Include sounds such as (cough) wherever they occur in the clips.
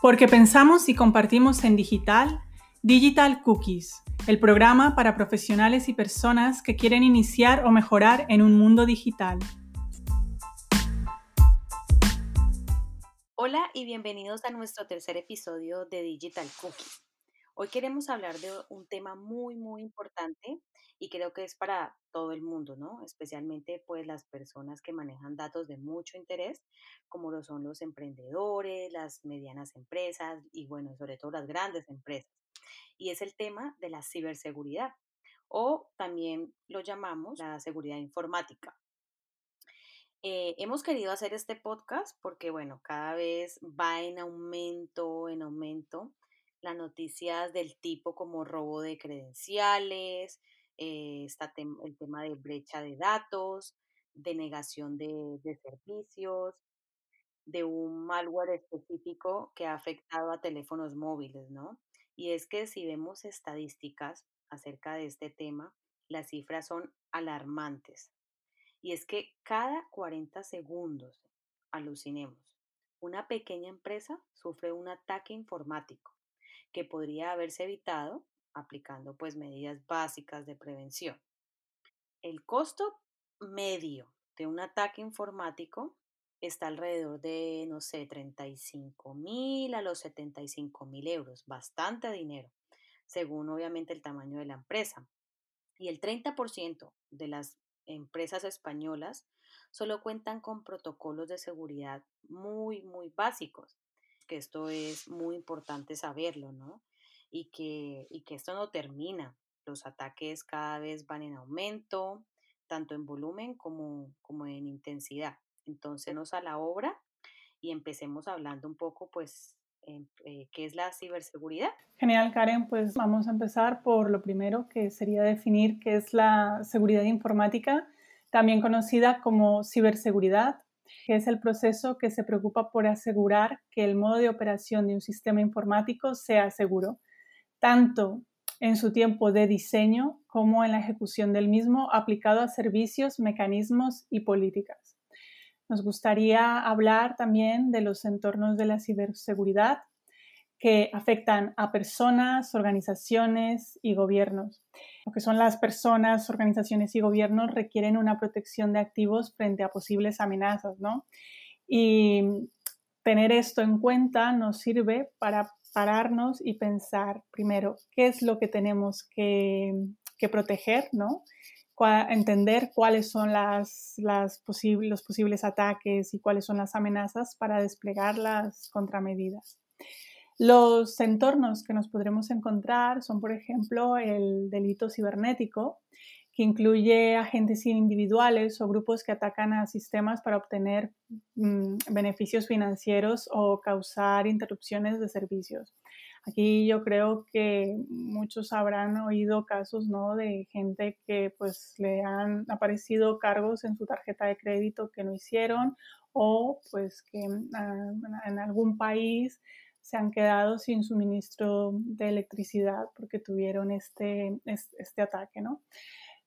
Porque pensamos y compartimos en digital, Digital Cookies, el programa para profesionales y personas que quieren iniciar o mejorar en un mundo digital. Hola y bienvenidos a nuestro tercer episodio de Digital Cookies. Hoy queremos hablar de un tema muy, muy importante y creo que es para todo el mundo, ¿no? Especialmente pues las personas que manejan datos de mucho interés, como lo son los emprendedores, las medianas empresas y bueno, sobre todo las grandes empresas. Y es el tema de la ciberseguridad o también lo llamamos la seguridad informática. Eh, hemos querido hacer este podcast porque, bueno, cada vez va en aumento, en aumento las noticias del tipo como robo de credenciales, eh, está el tema de brecha de datos, de negación de, de servicios, de un malware específico que ha afectado a teléfonos móviles, ¿no? Y es que si vemos estadísticas acerca de este tema, las cifras son alarmantes. Y es que cada 40 segundos, alucinemos, una pequeña empresa sufre un ataque informático que podría haberse evitado aplicando pues medidas básicas de prevención. El costo medio de un ataque informático está alrededor de, no sé, 35 mil a los 75 mil euros, bastante dinero, según obviamente el tamaño de la empresa. Y el 30% de las empresas españolas solo cuentan con protocolos de seguridad muy, muy básicos que esto es muy importante saberlo, ¿no? Y que, y que esto no termina. Los ataques cada vez van en aumento, tanto en volumen como, como en intensidad. Entonces, nos a la obra y empecemos hablando un poco, pues, eh, qué es la ciberseguridad. Genial, Karen. Pues vamos a empezar por lo primero, que sería definir qué es la seguridad informática, también conocida como ciberseguridad que es el proceso que se preocupa por asegurar que el modo de operación de un sistema informático sea seguro, tanto en su tiempo de diseño como en la ejecución del mismo aplicado a servicios, mecanismos y políticas. Nos gustaría hablar también de los entornos de la ciberseguridad que afectan a personas, organizaciones y gobiernos. Lo que son las personas, organizaciones y gobiernos requieren una protección de activos frente a posibles amenazas, ¿no? Y tener esto en cuenta nos sirve para pararnos y pensar primero qué es lo que tenemos que, proteger, ¿no? entender cuáles son los posibles ataques y cuáles son las amenazas para desplegar las contramedidas. Los entornos que nos podremos encontrar son, por ejemplo, el delito cibernético, que incluye agentes individuales o grupos que atacan a sistemas para obtener mm, beneficios financieros o causar interrupciones de servicios. Aquí yo creo que muchos habrán oído casos ¿no? de gente que pues le han aparecido cargos en su tarjeta de crédito que no hicieron o pues que ah, en algún país se han quedado sin suministro de electricidad porque tuvieron este, este ataque, ¿no?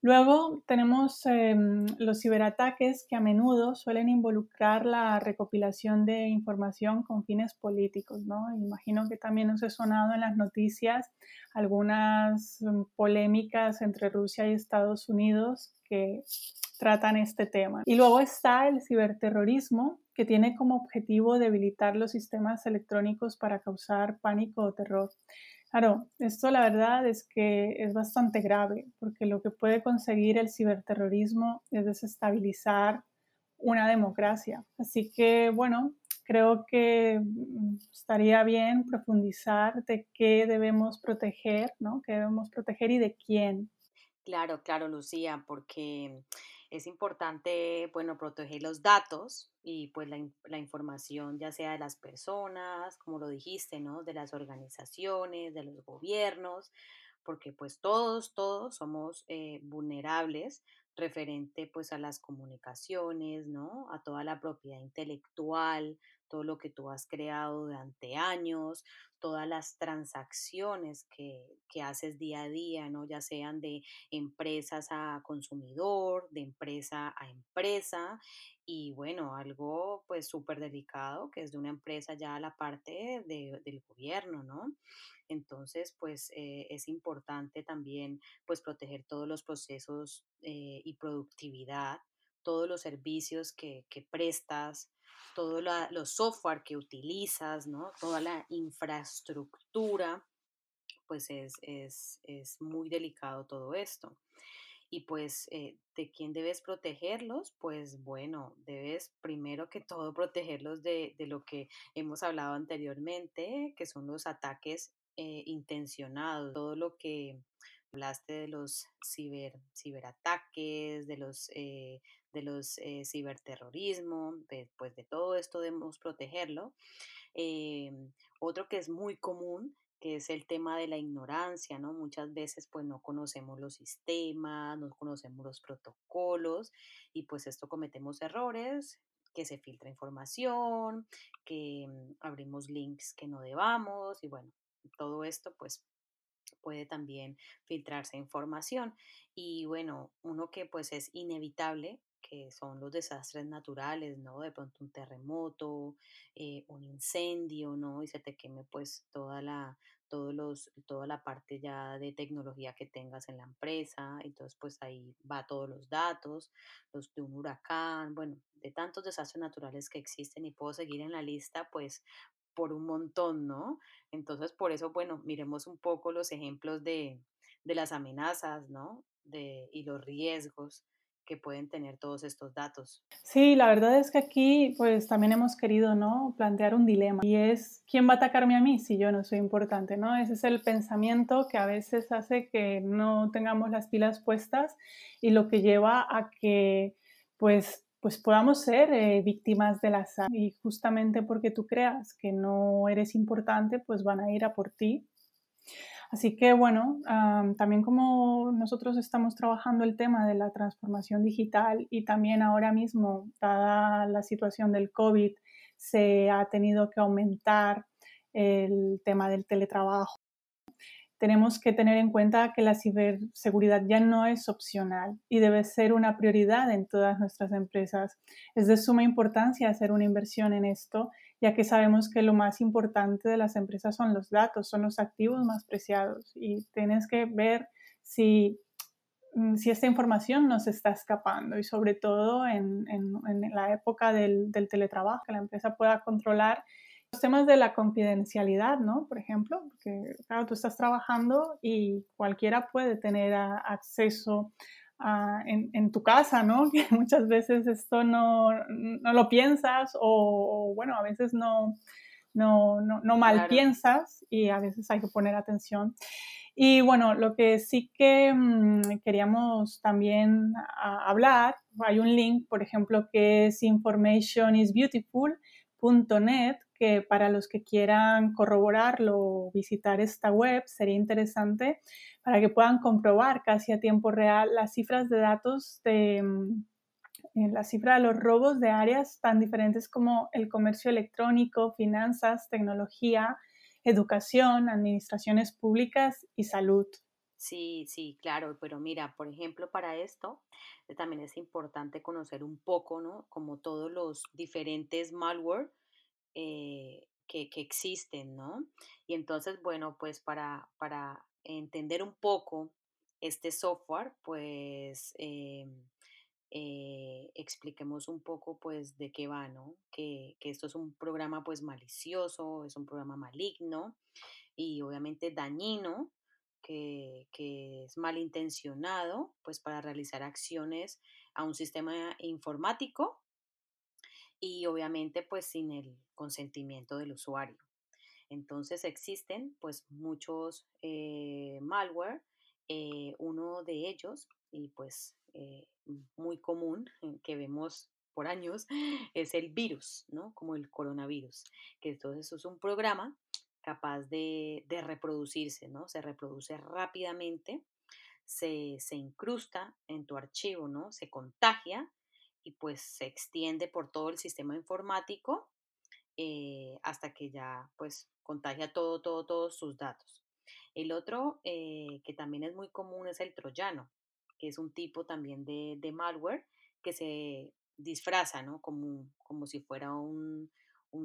Luego tenemos em, los ciberataques que a menudo suelen involucrar la recopilación de información con fines políticos. ¿no? Imagino que también os he sonado en las noticias algunas mm, polémicas entre Rusia y Estados Unidos que tratan este tema. Y luego está el ciberterrorismo, que tiene como objetivo debilitar los sistemas electrónicos para causar pánico o terror. Claro, esto la verdad es que es bastante grave, porque lo que puede conseguir el ciberterrorismo es desestabilizar una democracia. Así que, bueno, creo que mm, estaría bien profundizar de qué debemos proteger, ¿no? ¿Qué debemos proteger y de quién? Claro, claro, Lucía, porque es importante, bueno, proteger los datos y pues la, información ya sea de las personas, como lo dijiste, ¿no? De las organizaciones, de los gobiernos, porque pues todos, todos somos eh, vulnerables referente pues a las comunicaciones, ¿no? A toda la propiedad intelectual, todo lo que tú has creado durante años, todas las transacciones que, que, haces día a día, ¿no? Ya sean de empresas a consumidor, de empresa a empresa. Y bueno, algo pues súper delicado que es de una empresa ya a la parte de, del gobierno, ¿no? Entonces, pues eh, es importante también pues proteger todos los procesos eh, y productividad, todos los servicios que, que prestas, todos los software que utilizas, ¿no? Toda la infraestructura, pues es, es, es muy delicado todo esto. Y pues, eh, ¿de quién debes protegerlos? Pues bueno, debes primero que todo protegerlos de, de lo que hemos hablado anteriormente, que son los ataques eh, intencionados, todo lo que hablaste de los ciber, ciberataques, de los, eh, de los eh, ciberterrorismo, pues de todo esto debemos protegerlo. Em, otro que es muy común que es el tema de la ignorancia, ¿no? Muchas veces pues no conocemos los sistemas, no conocemos los protocolos y pues esto cometemos errores, que se filtra información, que mm, abrimos links que no debamos y bueno, todo esto pues puede también filtrarse información. Y bueno, uno que pues es inevitable, que son los desastres naturales, ¿no? De pronto un terremoto, eh, un incendio, ¿no? Y se te queme pues toda la, todos los, toda la parte ya de tecnología que tengas en la empresa. Entonces pues ahí va todos los datos, los de un huracán, bueno, de tantos desastres naturales que existen y puedo seguir en la lista pues por un montón, ¿no? Entonces, por eso, bueno, miremos un poco los ejemplos de, de las amenazas, ¿no? De, y los riesgos que pueden tener todos estos datos. Sí, la verdad es que aquí pues también hemos querido ¿no? plantear un dilema y es ¿quién va a atacarme a mí si yo no soy importante? ¿no? Ese es el pensamiento que a veces hace que no tengamos las pilas puestas y lo que lleva a que pues pues podamos ser eh, víctimas del azar. Y justamente porque tú creas que no eres importante, pues van a ir a por ti. Así que bueno, también como nosotros estamos trabajando el tema de la transformación digital y también ahora mismo, dada la situación del COVID, se ha tenido que aumentar el tema del teletrabajo tenemos que tener en cuenta que la ciberseguridad ya no es opcional y debe ser una prioridad en todas nuestras empresas. Es de suma importancia hacer una inversión en esto, ya que sabemos que lo más importante de las empresas son los datos, son los activos más preciados y tienes que ver si, mm, si esta información nos está escapando y sobre todo en, la época del, del teletrabajo, que la empresa pueda controlar los temas de la confidencialidad, ¿no? Por ejemplo, porque claro, tú estás trabajando y cualquiera puede tener acceso a, en, tu casa, ¿no? (laughs) Que muchas veces esto no, no lo piensas o, bueno, a veces no, no, no, mal piensas y a veces hay que poner atención. Y bueno, lo que sí que mm, queríamos también hablar, hay un link, por ejemplo, que es informationisbeautiful.net, que para los que quieran corroborarlo visitar esta web sería interesante para que puedan comprobar casi a tiempo real las cifras de datos de mm, eh, la cifra de los robos de áreas tan diferentes como el comercio electrónico, finanzas, tecnología, educación, administraciones públicas y salud. Sí, sí, claro, pero mira, por ejemplo, para esto eh, también es importante conocer un poco, ¿no? Como todos los diferentes malware eh, que, existen, ¿no? Y entonces, bueno, pues para, para entender un poco este software, pues eh, eh, expliquemos un poco pues de qué va, ¿no? Que, esto es un programa pues malicioso, es un programa maligno y obviamente dañino, que, que, es malintencionado pues para realizar acciones a un sistema informático y obviamente pues sin el consentimiento del usuario. Entonces existen pues muchos eh, malware, eh, uno de ellos y pues eh, muy común que vemos por años (laughs) es el virus, ¿no? Como el coronavirus, que entonces es un programa capaz de, de reproducirse, ¿no? Se reproduce rápidamente, se, se incrusta en tu archivo, ¿no? Se contagia y pues se extiende por todo el sistema informático eh, hasta que ya pues contagia todo, todo, todos sus datos. El otro eh, que también es muy común es el troyano, que es un tipo también de, malware que se disfraza, ¿no? Como, como si fuera un,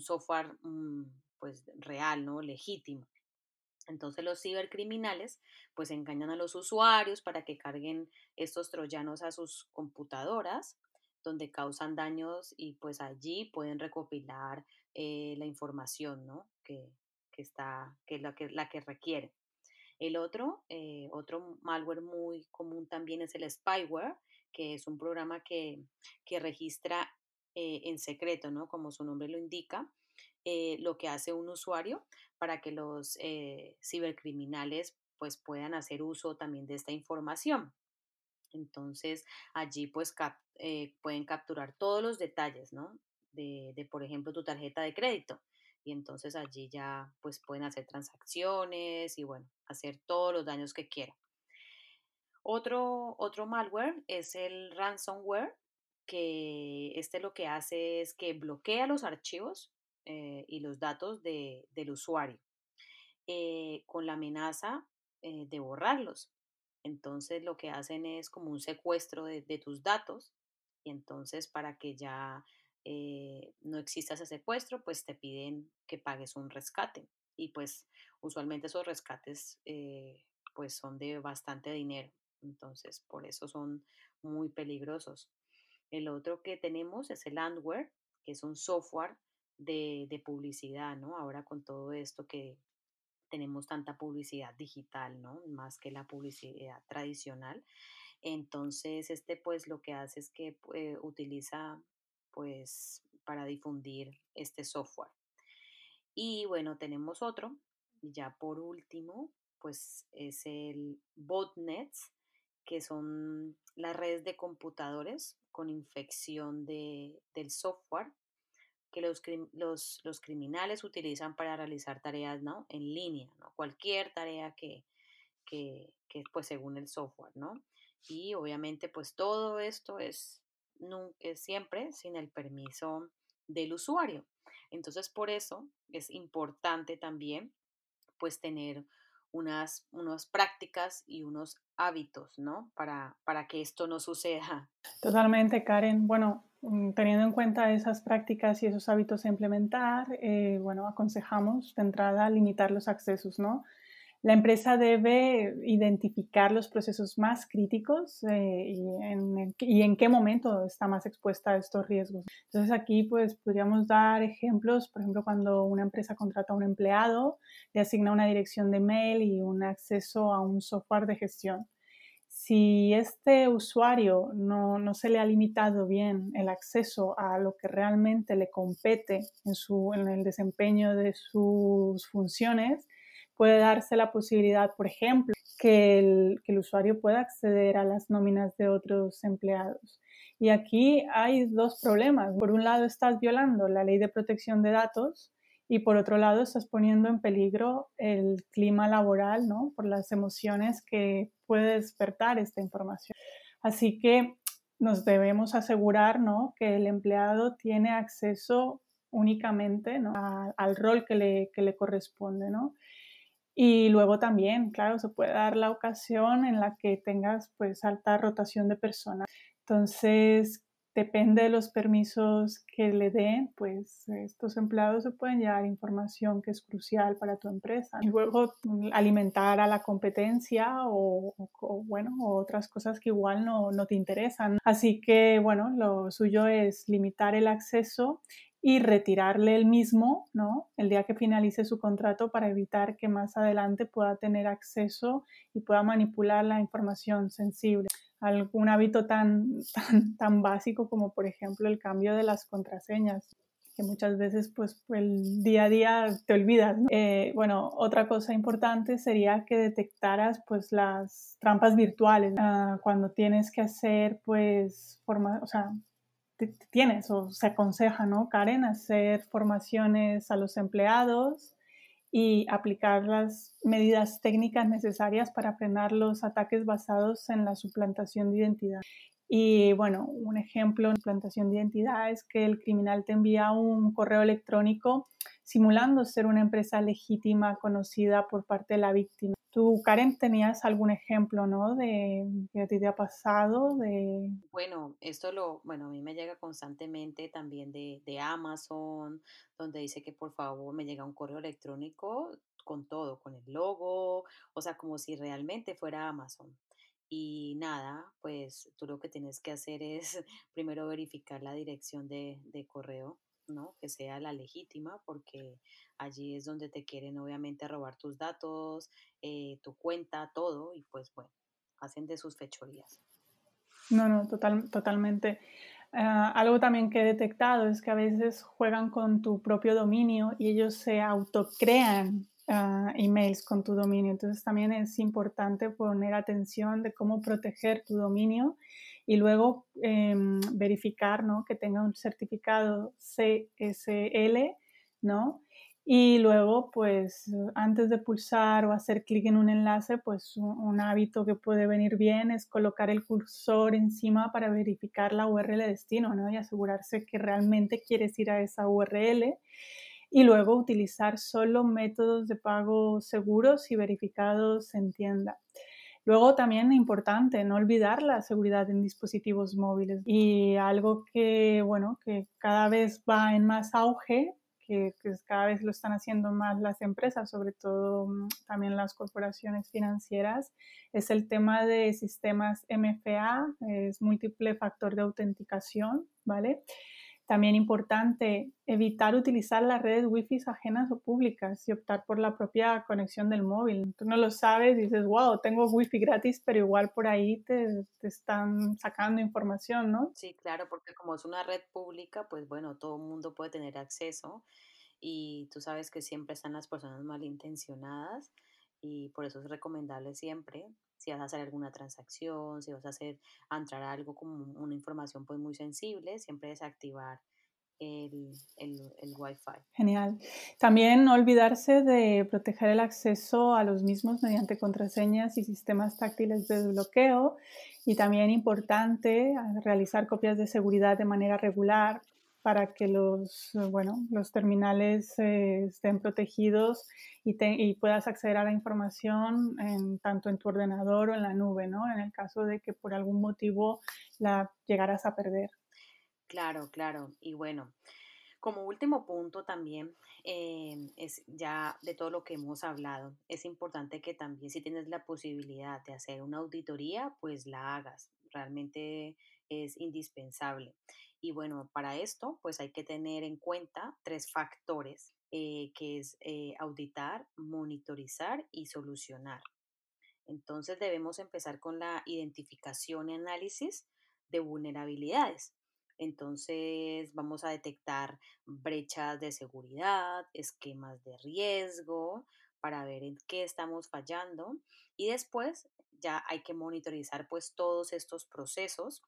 software mm, pues real, ¿no? Legítimo. Entonces los cibercriminales pues engañan a los usuarios para que carguen estos troyanos a sus computadoras donde causan daños y pues allí pueden recopilar eh, la información ¿no? que, está, que la que, la que requiere. El otro, eh, otro malware muy común también es el spyware, que es un programa que, registra eh, en secreto, ¿no? Como su nombre lo indica, lo que hace un usuario para que los cibercriminales pues puedan hacer uso también de esta información. Entonces allí pues eh, pueden capturar todos los detalles, ¿no? De, por ejemplo, tu tarjeta de crédito. Y entonces allí ya pues pueden hacer transacciones y bueno, hacer todos los daños que quieran. Otro, otro malware es el ransomware, que este lo que hace es que bloquea los archivos eh, y los datos de, del usuario eh, con la amenaza de borrarlos. Entonces lo que hacen es como un secuestro de, tus datos y entonces para que ya eh, no exista ese secuestro, pues te piden que pagues un rescate y pues usualmente esos rescates eh, pues son de bastante dinero, entonces por eso son muy peligrosos. El otro que tenemos es el Andware, que es un software de, de publicidad, ¿no? Ahora con todo esto que, tenemos tanta publicidad digital, ¿no? Más que la publicidad tradicional. Entonces, este pues lo que hace es que eh, utiliza pues para difundir este software. Y bueno, tenemos otro, ya por último, pues es el botnets, que son las redes de computadores con infección de, del software que los, los, los, criminales utilizan para realizar tareas ¿no? en línea, ¿no? cualquier tarea que, que, que, pues según el software, ¿no? Y obviamente pues todo esto es, es siempre sin el permiso del usuario. Entonces por eso es importante también pues tener unas, unas prácticas y unos hábitos, ¿no? Para, para que esto no suceda. Totalmente, Karen. Bueno, mm, teniendo en cuenta esas prácticas y esos hábitos a implementar, eh, bueno, aconsejamos de entrada limitar los accesos, ¿no? La empresa debe identificar los procesos más críticos eh, y, en, qué momento está más expuesta a estos riesgos. Entonces aquí pues podríamos dar ejemplos, por ejemplo, cuando una empresa contrata a un empleado, le asigna una dirección de mail y un acceso a un software de gestión. Si este usuario no, no se le ha limitado bien el acceso a lo que realmente le compete en, su, en el desempeño de sus funciones, puede darse la posibilidad, por ejemplo, que el, usuario pueda acceder a las nóminas de otros empleados. Y aquí hay dos problemas. Por un lado, estás violando la ley de protección de datos y por otro lado, estás poniendo en peligro el clima laboral, ¿no? Por las emociones que puede despertar esta información. Así que nos debemos asegurar, ¿no? Que el empleado tiene acceso únicamente al rol que le, que le corresponde, ¿no? Y luego también, claro, se puede dar la ocasión en la que tengas pues alta rotación de personas. Entonces, depende de los permisos que le den, pues estos empleados se pueden llevar información que es crucial para tu empresa. Y luego mm, alimentar a la competencia o, bueno, otras cosas que igual no, no te interesan. Así que, bueno, lo suyo es limitar el acceso y retirarle el mismo, ¿no? El día que finalice su contrato para evitar que más adelante pueda tener acceso y pueda manipular la información sensible. Algún hábito tan, (laughs) tan, tan básico como por ejemplo el cambio de las contraseñas que muchas veces pues el día a día te olvidas. Eh, bueno, otra cosa importante sería que detectaras pues las trampas virtuales ah, cuando tienes que hacer pues forma, o sea, tienes o se aconseja, ¿no, Karen, hacer formaciones a los empleados y aplicar las medidas técnicas necesarias para frenar los ataques basados en la suplantación de identidad. Y bueno, un ejemplo en implantación de identidad es que el criminal te envía un correo electrónico simulando ser una empresa legítima conocida por parte de la víctima. Tú, Karen, tenías algún ejemplo, ¿no? De que a ti te ha pasado, de... Bueno, esto lo, bueno, a mí me llega constantemente también de, de Amazon, donde dice que por favor me llega un correo electrónico con todo, con el logo, o sea, como si realmente fuera Amazon. Y nada, pues tú lo que tienes que hacer es (laughs) primero verificar la dirección de, correo, ¿no? Que sea la legítima, porque allí es donde te quieren obviamente robar tus datos, eh, tu cuenta, todo, y pues bueno, hacen de sus fechorías. No, no, total, totalmente. Ah, algo también que he detectado es que a veces juegan con tu propio dominio y ellos se autocrean emails con tu dominio. Entonces también es importante poner atención de cómo proteger tu dominio y luego em, verificar ¿no? que tenga un certificado CSL, ¿no? Y luego, pues antes de pulsar o hacer clic en un enlace, pues un, hábito que puede venir bien es colocar el cursor encima para verificar la URL de destino, ¿no? Y asegurarse que realmente quieres ir a esa URL y luego utilizar solo métodos de pago seguros y verificados en tienda. Luego también importante no olvidar la seguridad en dispositivos móviles y algo que bueno que cada vez va en más auge que, cada vez lo están haciendo más las empresas, sobre todo mm, también las corporaciones financieras, es el tema de sistemas MFA, es múltiple factor de autenticación, ¿vale? También importante evitar utilizar las redes wifi ajenas o públicas y optar por la propia conexión del móvil. Tú no lo sabes y dices, wow, tengo wifi gratis, pero igual por ahí te, te están sacando información, ¿no? Sí, claro, porque como es una red pública, pues bueno, todo el mundo puede tener acceso y tú sabes que siempre están las personas malintencionadas y por eso es recomendable siempre si vas a hacer alguna transacción, si vas a hacer entrar algo como una información pues muy sensible, siempre desactivar el, el, el Wi-Fi. Genial. También no olvidarse de proteger el acceso a los mismos mediante contraseñas y sistemas táctiles de desbloqueo. Y también importante realizar copias de seguridad de manera regular para que los, bueno, los terminales eh, estén protegidos y, y, puedas acceder a la información tanto en tu ordenador o en la nube, ¿no? En el caso de que por algún motivo la llegaras a perder. Claro, claro. Y bueno, como último punto también, eh, es ya de todo lo que hemos hablado, es importante que también si tienes la posibilidad de hacer una auditoría, pues la hagas. Realmente es indispensable. Y bueno, para esto, pues hay que tener en cuenta tres factores, eh, que es eh, auditar, monitorizar y solucionar. Entonces debemos empezar con la identificación y análisis de vulnerabilidades. Entonces vamos a detectar brechas de seguridad, esquemas de riesgo, para ver en qué estamos fallando. Y después ya hay que monitorizar pues todos estos procesos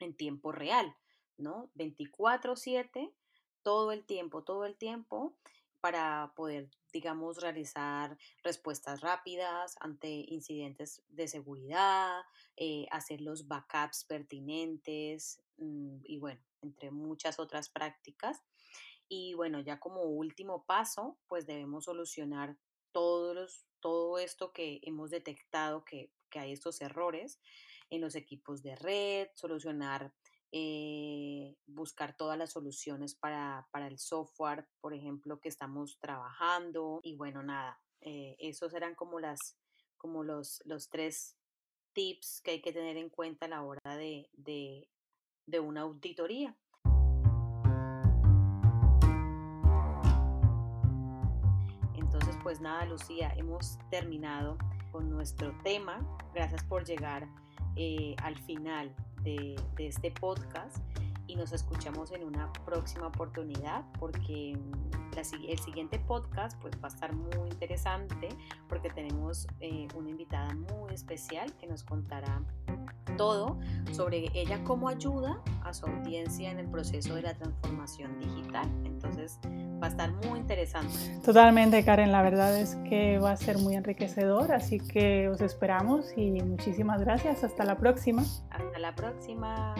en tiempo real ¿no? 24/7, todo el tiempo, todo el tiempo, para poder, digamos, realizar respuestas rápidas ante incidentes de seguridad, eh, hacer los backups pertinentes mm, y bueno, entre muchas otras prácticas. Y bueno, ya como último paso, pues debemos solucionar todos todo esto que hemos detectado que, que hay estos errores en los equipos de red, solucionar eh, buscar todas las soluciones para, el software, por ejemplo, que estamos trabajando. Y bueno, nada, eh, esos eran como, las, como los, los tres tips que hay que tener en cuenta a la hora de, de una auditoría. Entonces, pues nada, Lucía, hemos terminado con nuestro tema. Gracias por llegar eh, al final de, este podcast y nos escuchamos en una próxima oportunidad porque mm, el siguiente podcast pues va a estar muy interesante porque tenemos eh, una invitada muy especial que nos contará todo sobre ella cómo ayuda a su audiencia en el proceso de la transformación digital. entonces va a estar muy interesante. Totalmente, Karen, la verdad es que va a ser muy enriquecedor, así que os esperamos y muchísimas gracias. Hasta la próxima. Hasta la próxima.